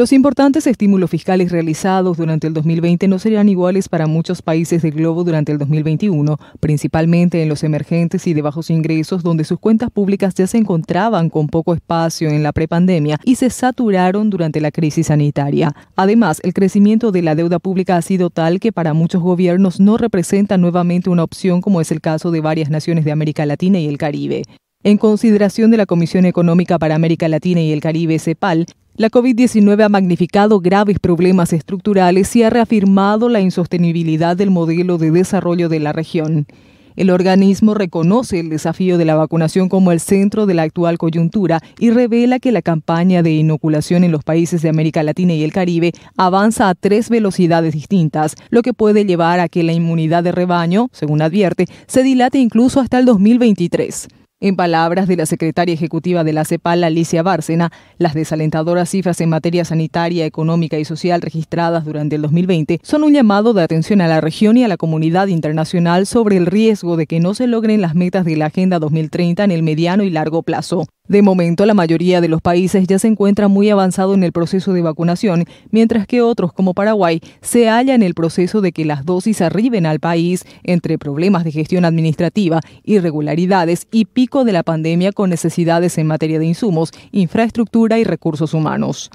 Los importantes estímulos fiscales realizados durante el 2020 no serían iguales para muchos países del globo durante el 2021, principalmente en los emergentes y de bajos ingresos, donde sus cuentas públicas ya se encontraban con poco espacio en la prepandemia y se saturaron durante la crisis sanitaria. Además, el crecimiento de la deuda pública ha sido tal que para muchos gobiernos no representa nuevamente una opción como es el caso de varias naciones de América Latina y el Caribe. En consideración de la Comisión Económica para América Latina y el Caribe, CEPAL, la COVID-19 ha magnificado graves problemas estructurales y ha reafirmado la insostenibilidad del modelo de desarrollo de la región. El organismo reconoce el desafío de la vacunación como el centro de la actual coyuntura y revela que la campaña de inoculación en los países de América Latina y el Caribe avanza a tres velocidades distintas, lo que puede llevar a que la inmunidad de rebaño, según advierte, se dilate incluso hasta el 2023. En palabras de la secretaria ejecutiva de la CEPAL, Alicia Bárcena, las desalentadoras cifras en materia sanitaria, económica y social registradas durante el 2020 son un llamado de atención a la región y a la comunidad internacional sobre el riesgo de que no se logren las metas de la Agenda 2030 en el mediano y largo plazo. De momento, la mayoría de los países ya se encuentran muy avanzado en el proceso de vacunación, mientras que otros, como Paraguay, se hallan en el proceso de que las dosis arriben al país entre problemas de gestión administrativa, irregularidades y pico de la pandemia con necesidades en materia de insumos, infraestructura y recursos humanos.